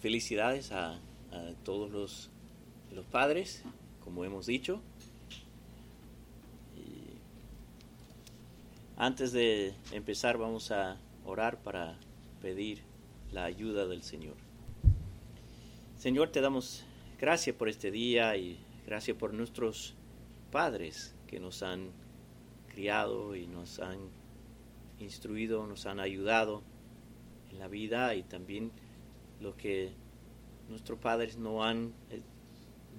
felicidades a, todos los, los padres, como hemos dicho. Y antes de empezar vamos a orar para pedir la ayuda del Señor. Señor, te damos gracias por este día y gracias por nuestros padres que nos han criado y nos han instruido, nos han ayudado en la vida y también los que nuestros padres no han, eh,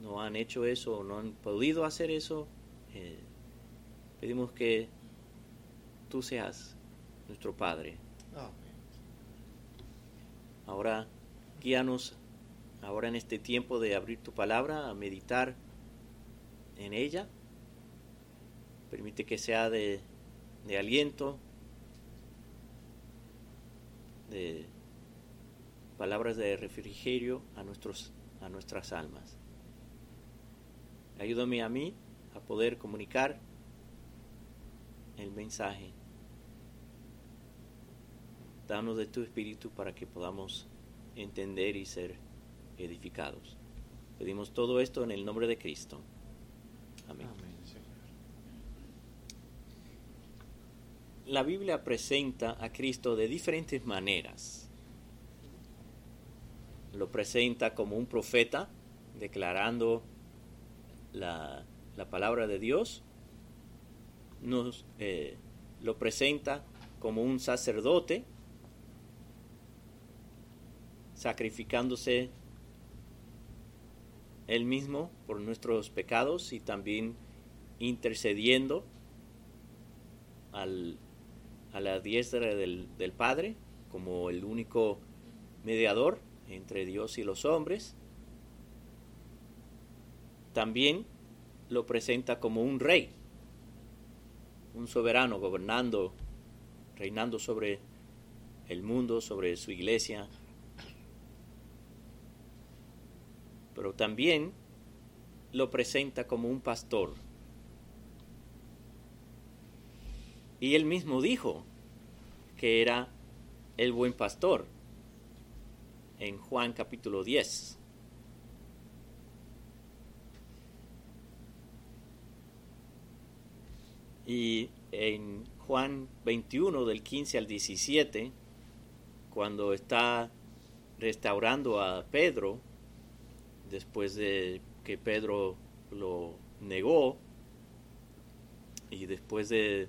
no han hecho eso o no han podido hacer eso. eh, pedimos que tú seas nuestro Padre. Ahora guíanos ahora en este tiempo de abrir tu palabra, a meditar en ella. Permite que sea de, de aliento, de palabras de refrigerio a, nuestros, a nuestras almas. Ayúdame a mí a poder comunicar el mensaje. Danos de tu espíritu para que podamos entender y ser edificados. Pedimos todo esto en el nombre de Cristo. Amén. La Biblia presenta a Cristo de diferentes maneras. Lo presenta como un profeta, declarando la, la palabra de Dios. Nos eh, lo presenta como un sacerdote, sacrificándose él mismo por nuestros pecados y también intercediendo al, a la diestra del, del, Padre como el único mediador entre Dios y los hombres. También lo presenta como un rey, un soberano gobernando, reinando sobre el mundo, sobre su iglesia, pero también lo presenta como un pastor. Y él mismo dijo que era el buen pastor en Juan capítulo 10. Y en Juan 21 del 15 al 17, cuando está restaurando a Pedro, después de que Pedro lo negó y después de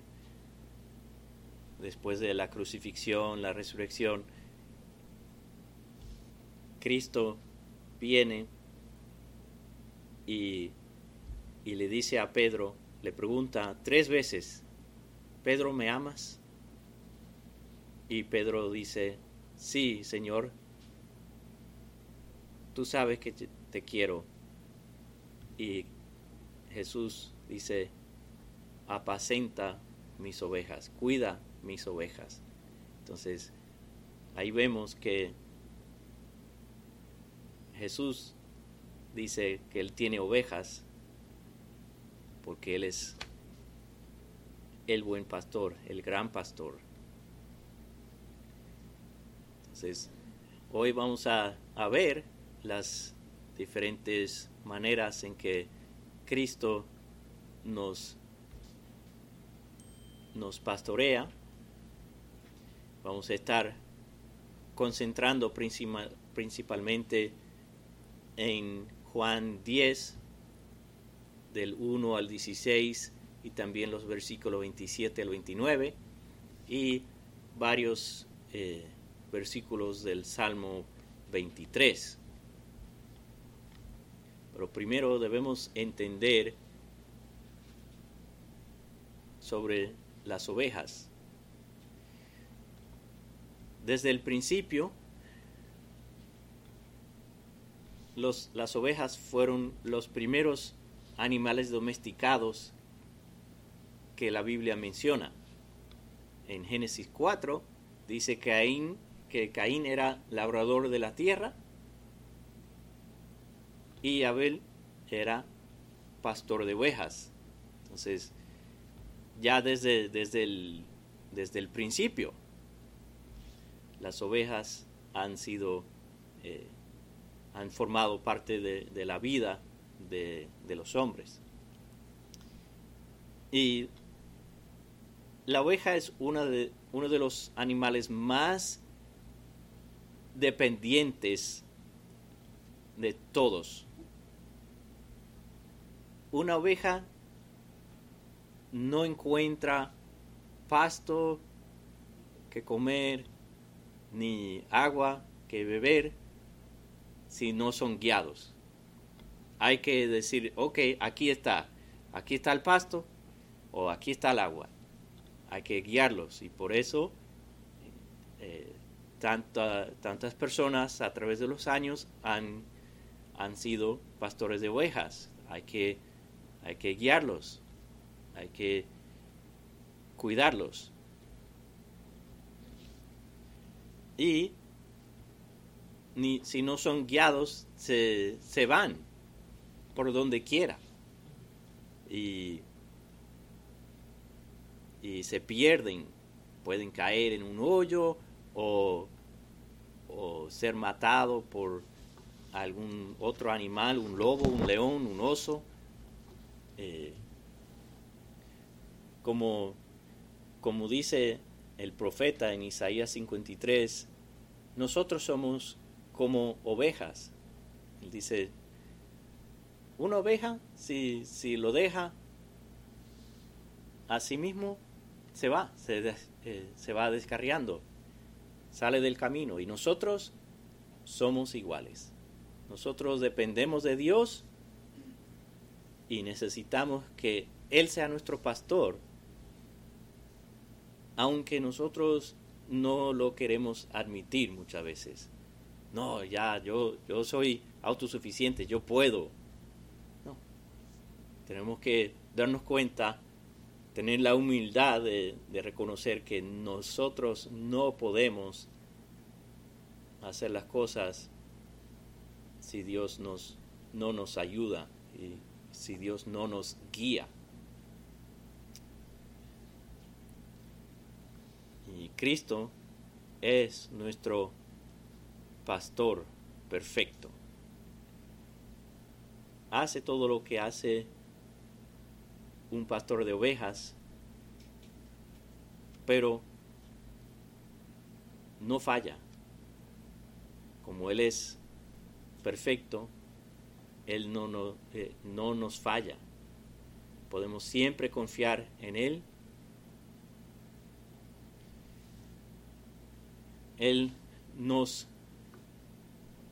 después de la crucifixión, la resurrección, Cristo viene y, y le dice a Pedro, le pregunta tres veces, Pedro, ¿me amas? Y Pedro dice, sí, Señor, tú sabes que te quiero. Y Jesús dice, apacenta mis ovejas, cuida mis ovejas. Entonces, ahí vemos que Jesús dice que Él tiene ovejas porque Él es el buen pastor, el gran pastor. Entonces, hoy vamos a, a ver las diferentes maneras en que Cristo nos, nos pastorea. Vamos a estar concentrando principal, principalmente en Juan 10, del 1 al 16, y también los versículos 27 al 29, y varios eh, versículos del Salmo 23. Pero primero debemos entender sobre las ovejas. Desde el principio, las ovejas fueron los primeros animales domesticados que la Biblia menciona. En Génesis 4 dice que Caín era labrador de la tierra y Abel era pastor de ovejas. Entonces, ya desde, desde, el, desde el principio, las ovejas han sido eh, han formado parte de, la vida de, los hombres. Y la oveja es una de, uno de los animales más dependientes de todos. Una oveja no encuentra pasto que comer ni agua que beber si no son guiados. Hay que decir, ok, aquí está, aquí está el pasto o aquí está el agua. Hay que guiarlos y por eso eh, tantas personas a través de los años han, han sido pastores de ovejas. Hay que, hay que guiarlos, hay que cuidarlos. Y ni, si no son guiados, se, se van por donde quiera. Y, y se pierden, pueden caer en un hoyo o, o ser matado por algún otro animal, un lobo, un león, un oso. Eh, como, como dice el profeta en Isaías 53, nosotros somos como ovejas. Él dice, una oveja, si, si lo deja a sí mismo, se va, se, eh, se va descarriando, sale del camino. Y nosotros somos iguales. Nosotros dependemos de Dios y necesitamos que Él sea nuestro pastor, aunque nosotros no lo queremos admitir muchas veces. No, ya, yo, yo soy autosuficiente, yo puedo. No. Tenemos que darnos cuenta, tener la humildad de, reconocer que nosotros no podemos hacer las cosas si Dios nos, no nos ayuda y si Dios no nos guía. Y Cristo es nuestro pastor perfecto. Hace todo lo que hace un pastor de ovejas, pero no falla. Como Él es perfecto, Él no, no, eh, no nos falla. Podemos siempre confiar en Él Él nos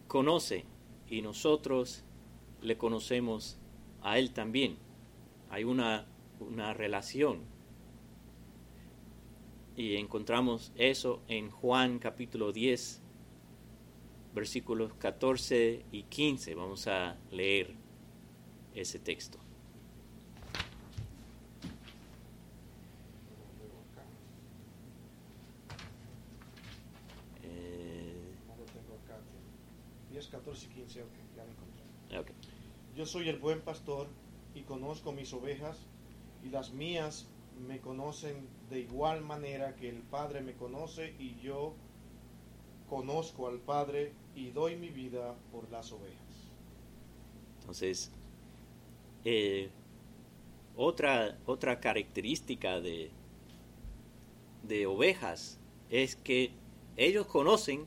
conoce y nosotros le conocemos a Él también. Hay una, una relación. Y encontramos eso en Juan capítulo 10, versículos 14 y 15. Vamos a leer ese texto. Yo soy el buen pastor y conozco mis ovejas y las mías me conocen de igual manera que el Padre me conoce y yo conozco al Padre y doy mi vida por las ovejas. Entonces, eh, otra, otra característica de, de ovejas es que ellos conocen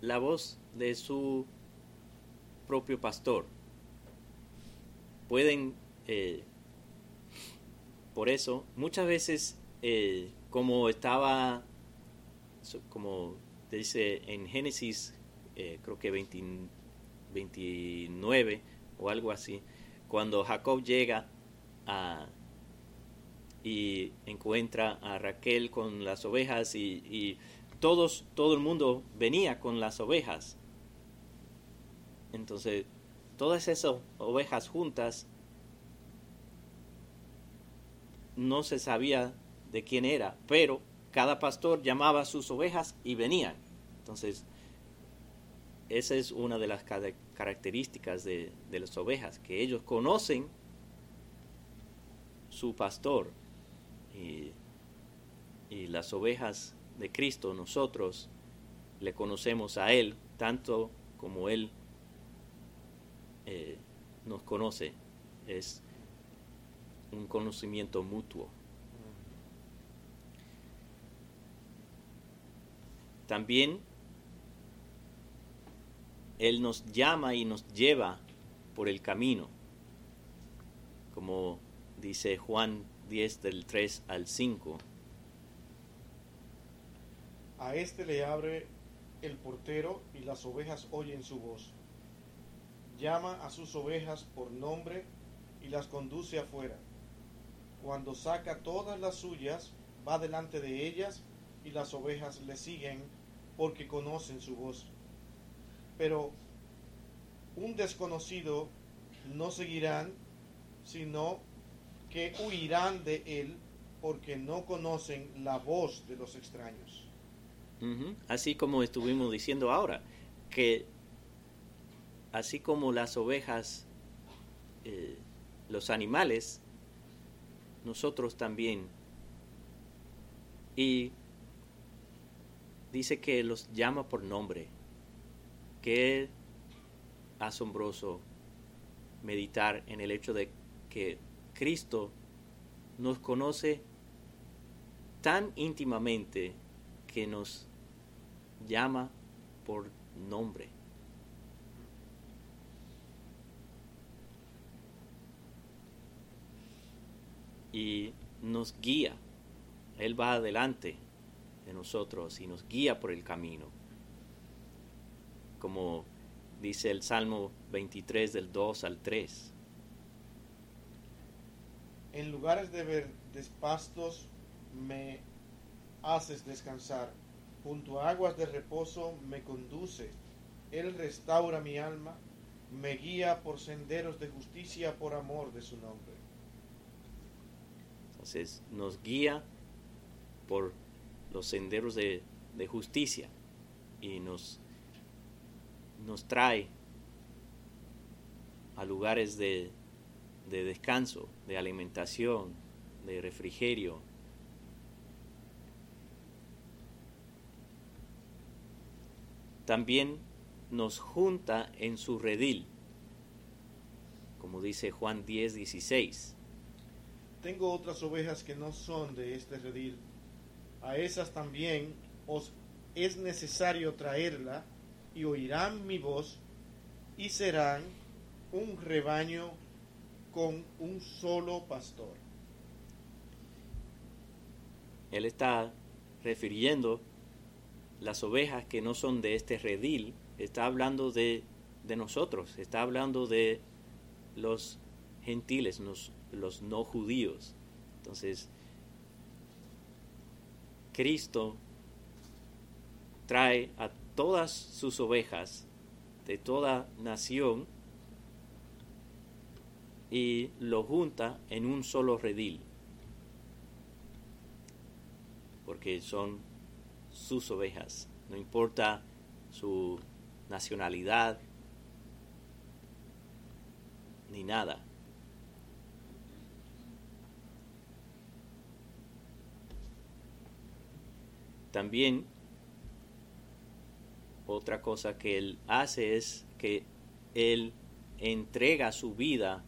la voz de su propio pastor. Pueden, eh, por eso, muchas veces, eh, como estaba, como dice en Génesis, eh, creo que 29 o algo así, cuando Jacob llega a, y encuentra a Raquel con las ovejas y, y todos, todo el mundo venía con las ovejas entonces, todas esas ovejas juntas no se sabía de quién era, pero cada pastor llamaba a sus ovejas y venían. Entonces, esa es una de las características de, las ovejas, que ellos conocen su pastor y, y las ovejas de Cristo, nosotros le conocemos a Él tanto como Él eh, nos conoce. Es un conocimiento mutuo. También Él nos llama y nos lleva por el camino, como dice Juan 10 del 3 al 5. A este le abre el portero y las ovejas oyen su voz. Llama a sus ovejas por nombre y las conduce afuera. Cuando saca todas las suyas, va delante de ellas y las ovejas le siguen porque conocen su voz. Pero un desconocido no seguirán, sino que huirán de él porque no conocen la voz de los extraños. Así como estuvimos diciendo ahora, que así como las ovejas, eh, los animales, nosotros también. Y dice que los llama por nombre. Qué asombroso meditar en el hecho de que Cristo nos conoce tan íntimamente que nos llama por nombre. Y nos guía. Él va adelante de nosotros y nos guía por el camino. Como dice el Salmo 23 del 2 al 3. En lugares de verdes pastos me haces descansar, junto a aguas de reposo me conduce. Él restaura mi alma, me guía por senderos de justicia por amor de su nombre. Nos guía por los senderos de, justicia y nos, nos trae a lugares de, de descanso, de alimentación, de refrigerio. También nos junta en su redil, como dice Juan 10, 16. Tengo otras ovejas que no son de este redil a esas también os es necesario traerla y oirán mi voz y serán un rebaño con un solo pastor. Él está refiriendo las ovejas que no son de este redil, está hablando de, de nosotros, está hablando de los gentiles, los, los no judíos. Entonces, Cristo trae a todas sus ovejas de toda nación y lo junta en un solo redil, porque son sus ovejas, no importa su nacionalidad ni nada. También otra cosa que Él hace es que Él entrega su vida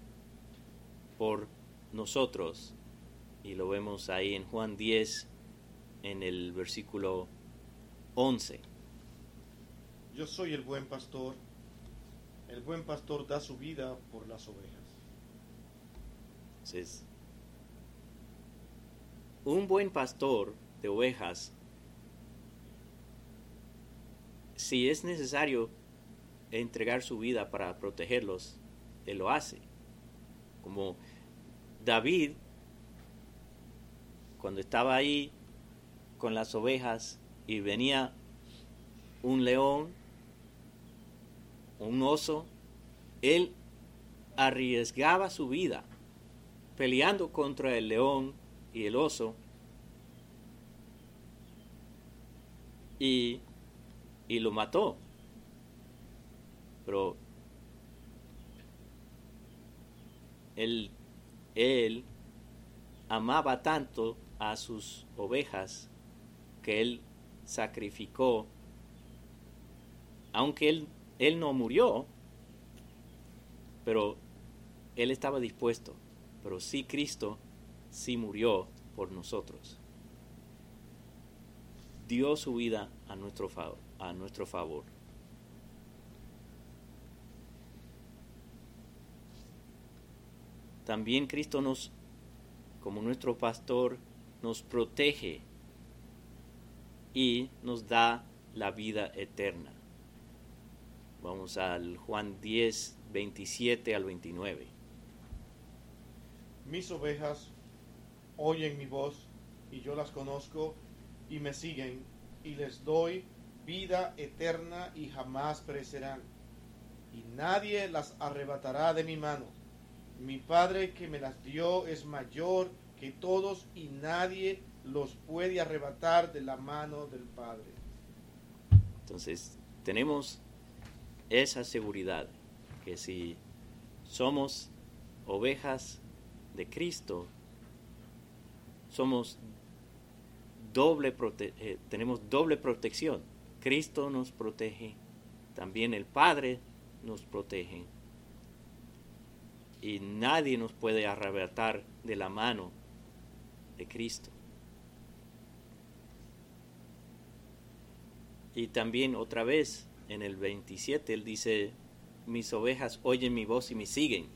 por nosotros. Y lo vemos ahí en Juan 10, en el versículo 11. Yo soy el buen pastor. El buen pastor da su vida por las ovejas. Entonces, un buen pastor de ovejas si es necesario entregar su vida para protegerlos, Él lo hace. Como David, cuando estaba ahí con las ovejas y venía un león, un oso, él arriesgaba su vida peleando contra el león y el oso y y lo mató. Pero él, él amaba tanto a sus ovejas que él sacrificó, aunque él Él no murió, pero Él estaba dispuesto. Pero sí Cristo sí murió por nosotros. Dio su vida a nuestro favor. A nuestro favor. También Cristo nos, como nuestro pastor, nos protege y nos da la vida eterna. Vamos al Juan 10, 27 al 29. Mis ovejas oyen mi voz y yo las conozco y me siguen y les doy vida eterna y jamás perecerán y nadie las arrebatará de mi mano mi Padre que me las dio es mayor que todos y nadie los puede arrebatar de la mano del Padre. Entonces, tenemos esa seguridad que si somos ovejas de Cristo, somos doble eh, tenemos doble protección. Cristo nos protege, también el Padre nos protege y nadie nos puede arrebatar de la mano de Cristo. Y también otra vez en el 27 él dice, mis ovejas oyen mi voz y me siguen.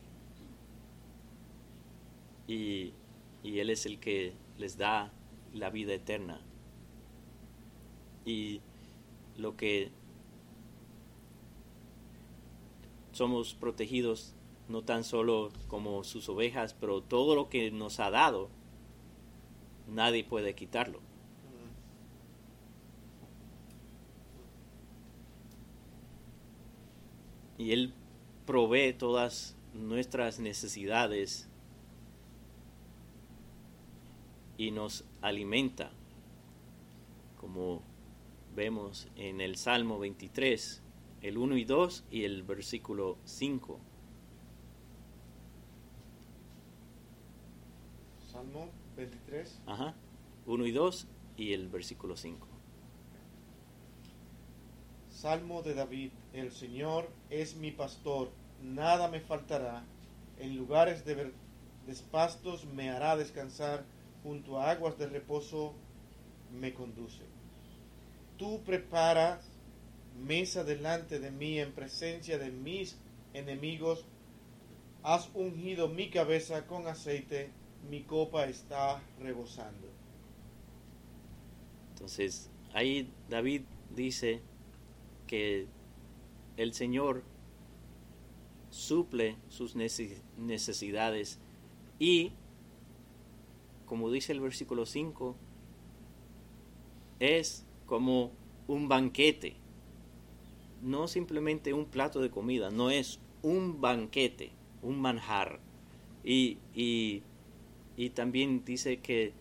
Y, y él es el que les da la vida eterna. Y lo que somos protegidos no tan solo como sus ovejas, pero todo lo que nos ha dado, nadie puede quitarlo. Y Él provee todas nuestras necesidades y nos alimenta, como vemos en el Salmo 23, el 1 y 2 y el versículo 5. Salmo 23. Ajá. 1 y 2 y el versículo 5. Salmo de David. El Señor es mi pastor, nada me faltará. En lugares de despastos me hará descansar, junto a aguas de reposo me conduce. Tú preparas mesa delante de mí en presencia de mis enemigos. Has ungido mi cabeza con aceite mi copa está rebosando. Entonces, ahí David dice que el Señor suple sus necesidades y, como dice el versículo 5, es como un banquete, no simplemente un plato de comida, no es un banquete, un manjar. Y, y también dice que,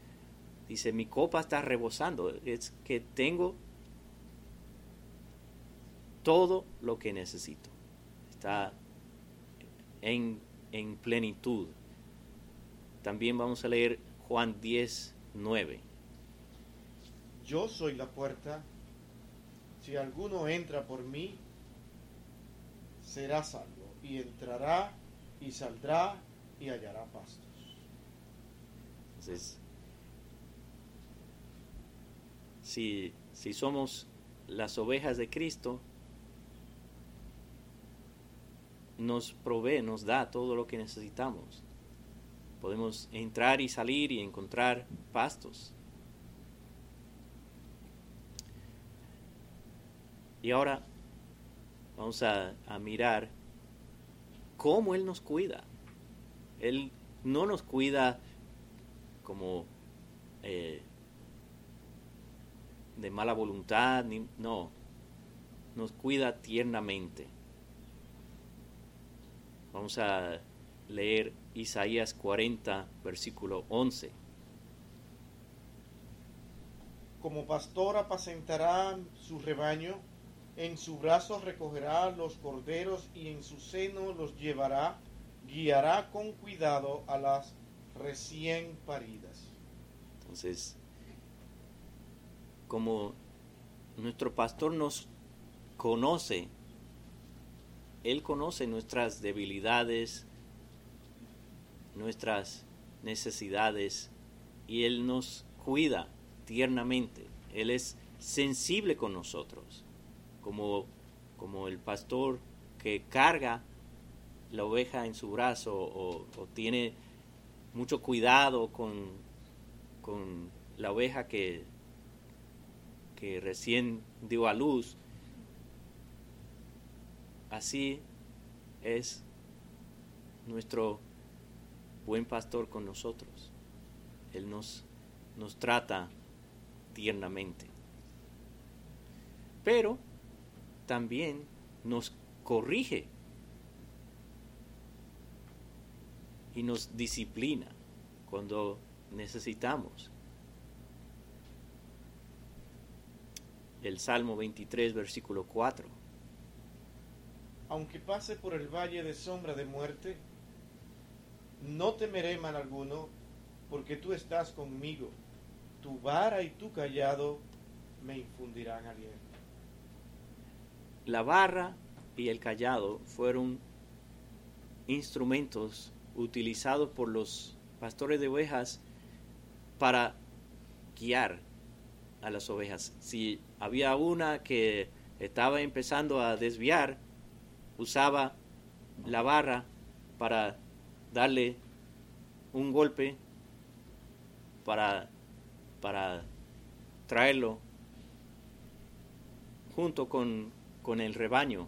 dice, mi copa está rebosando, es que tengo todo lo que necesito. Está en, en plenitud. También vamos a leer Juan 10, 9. Yo soy la puerta. Si alguno entra por mí, será salvo. Y entrará y saldrá y hallará pasto. Entonces, si, si somos las ovejas de Cristo, nos provee, nos da todo lo que necesitamos. Podemos entrar y salir y encontrar pastos. Y ahora vamos a, a, mirar cómo Él nos cuida. Él no nos cuida como eh, de mala voluntad, ni, no, nos cuida tiernamente. Vamos a leer Isaías 40, versículo 11. Como pastor apacentará su rebaño, en su brazo recogerá los corderos y en su seno los llevará, guiará con cuidado a las recién paridas. Entonces, como nuestro pastor nos conoce Él conoce nuestras debilidades, nuestras necesidades y Él nos cuida tiernamente. Él es sensible con nosotros, como, como el pastor que carga la oveja en su brazo o, tiene mucho cuidado con, con la oveja que, que recién dio a luz. Así es nuestro buen pastor con nosotros. Él nos, nos trata tiernamente. Pero también nos corrige y nos disciplina cuando necesitamos. El Salmo 23, versículo 4. Aunque pase por el valle de sombra de muerte, no temeré mal alguno, porque tú estás conmigo. Tu vara y tu callado me infundirán aliento. La barra y el callado fueron instrumentos utilizados por los pastores de ovejas para guiar a las ovejas. Si había una que estaba empezando a desviar, usaba la barra para darle un golpe para, para traerlo junto con, con el rebaño.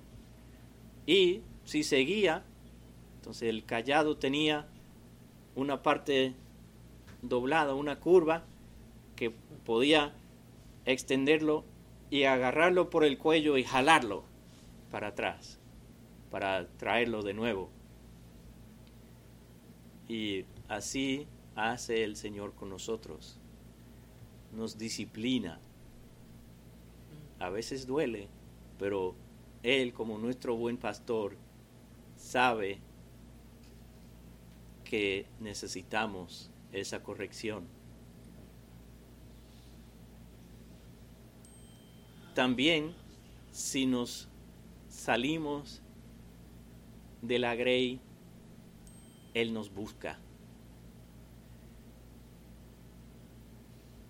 Y si seguía, entonces el callado tenía una parte doblada, una curva, que podía extenderlo y agarrarlo por el cuello y jalarlo para atrás, para traerlo de nuevo. Y así hace el Señor con nosotros. Nos disciplina. A veces duele, pero Él como nuestro buen pastor sabe que necesitamos esa corrección. También si nos salimos de la grey, Él nos busca.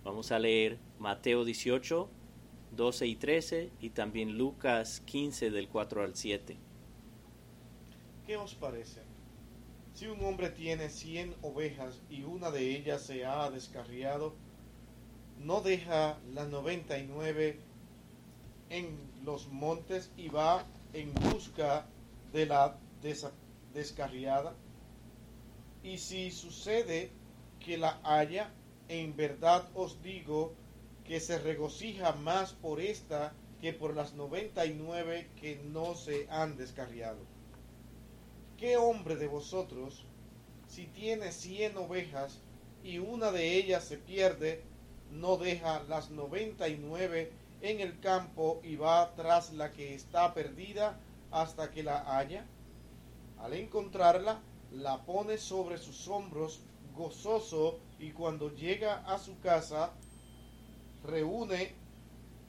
Vamos a leer Mateo 18, 12 y 13 y también Lucas 15 del 4 al 7. ¿Qué os parece? Si un hombre tiene cien ovejas y una de ellas se ha descarriado, ¿no deja las noventa y nueve en los montes y va en busca de la descarriada? Y si sucede que la haya, en verdad os digo que se regocija más por esta que por las noventa y nueve que no se han descarriado. ¿Qué hombre de vosotros, si tiene cien ovejas y una de ellas se pierde, no deja las noventa y nueve en el campo y va tras la que está perdida hasta que la haya? Al encontrarla, la pone sobre sus hombros gozoso y cuando llega a su casa reúne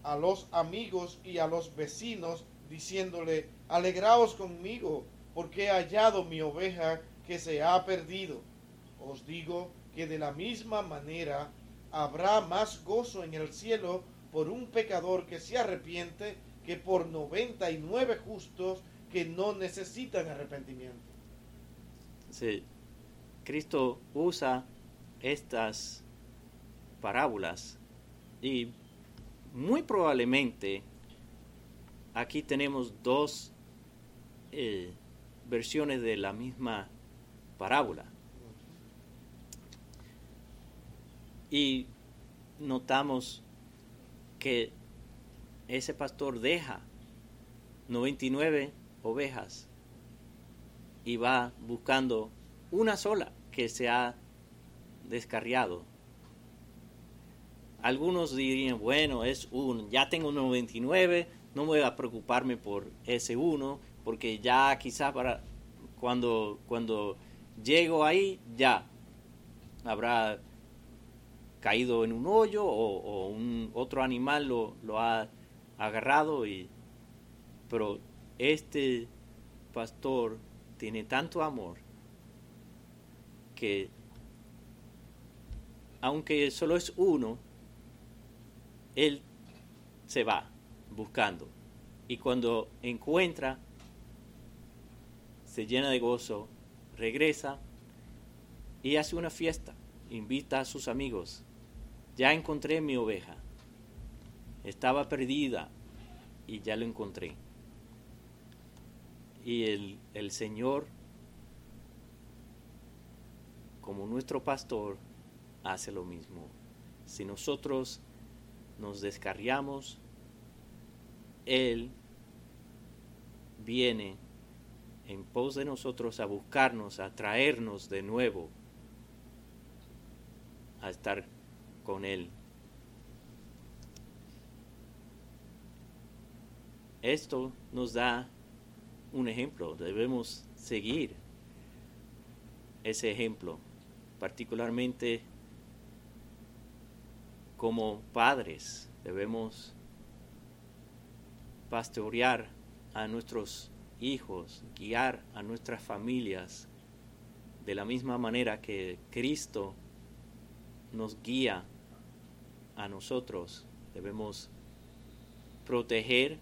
a los amigos y a los vecinos diciéndole, alegraos conmigo porque he hallado mi oveja que se ha perdido. Os digo que de la misma manera habrá más gozo en el cielo por un pecador que se arrepiente que por noventa y nueve justos que no necesitan arrepentimiento. Sí, Cristo usa estas parábolas y muy probablemente aquí tenemos dos eh, versiones de la misma parábola. Y notamos que ese pastor deja 99 ovejas y va buscando una sola que se ha descarriado. Algunos dirían, bueno, es un, ya tengo 99, no voy a preocuparme por ese uno, porque ya quizá para cuando, cuando llego ahí, ya habrá caído en un hoyo o, un otro animal lo, lo ha agarrado y pero este pastor tiene tanto amor que aunque solo es uno, él se va buscando. Y cuando encuentra, se llena de gozo, regresa y hace una fiesta. Invita a sus amigos. Ya encontré mi oveja. Estaba perdida y ya lo encontré. Y el, el Señor, como nuestro pastor, hace lo mismo. Si nosotros nos descarriamos, Él viene en pos de nosotros a buscarnos, a traernos de nuevo a estar con Él. Esto nos da un ejemplo, debemos seguir ese ejemplo, particularmente como padres debemos pastorear a nuestros hijos, guiar a nuestras familias de la misma manera que Cristo nos guía a nosotros. Debemos proteger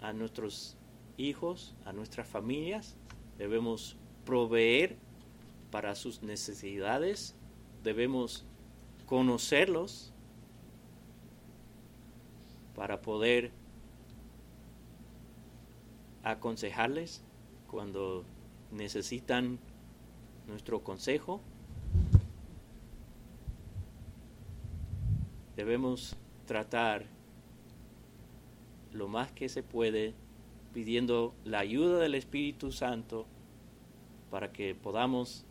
a nuestros hijos, a nuestras familias. Debemos proveer para sus necesidades. Debemos conocerlos para poder aconsejarles cuando necesitan nuestro consejo. Debemos tratar lo más que se puede pidiendo la ayuda del Espíritu Santo para que podamos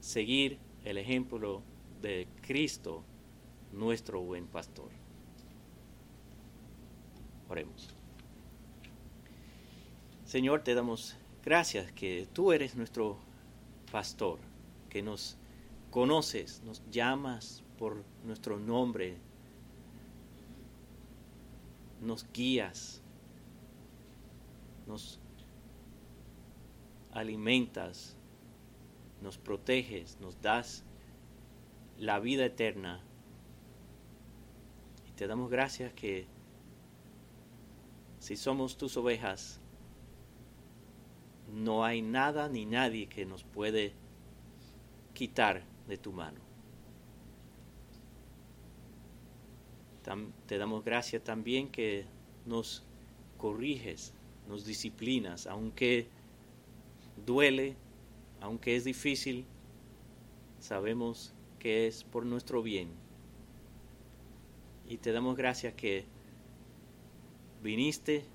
seguir el ejemplo de Cristo, nuestro buen pastor. Oremos. Señor, te damos gracias que tú eres nuestro pastor, que nos conoces, nos llamas por nuestro nombre, nos guías, nos alimentas, nos proteges, nos das la vida eterna. Y te damos gracias que si somos tus ovejas, no hay nada ni nadie que nos puede quitar de tu mano. te damos gracias también que nos corriges, nos disciplinas, aunque duele, aunque es difícil, sabemos que es por nuestro bien. Y te damos gracias que viniste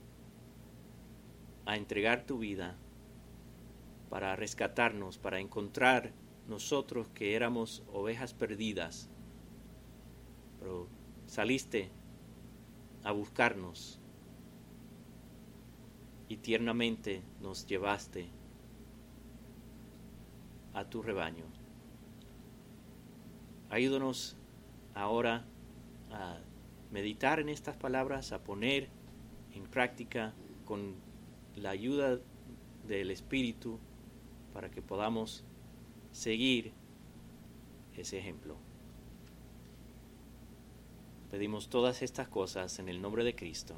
a entregar tu vida para rescatarnos, para encontrar nosotros que éramos ovejas perdidas. Pero saliste a buscarnos y tiernamente nos llevaste a tu rebaño. Ayúdanos ahora a meditar en estas palabras, a poner en práctica con la ayuda del Espíritu para que podamos seguir ese ejemplo. Pedimos todas estas cosas en el nombre de Cristo.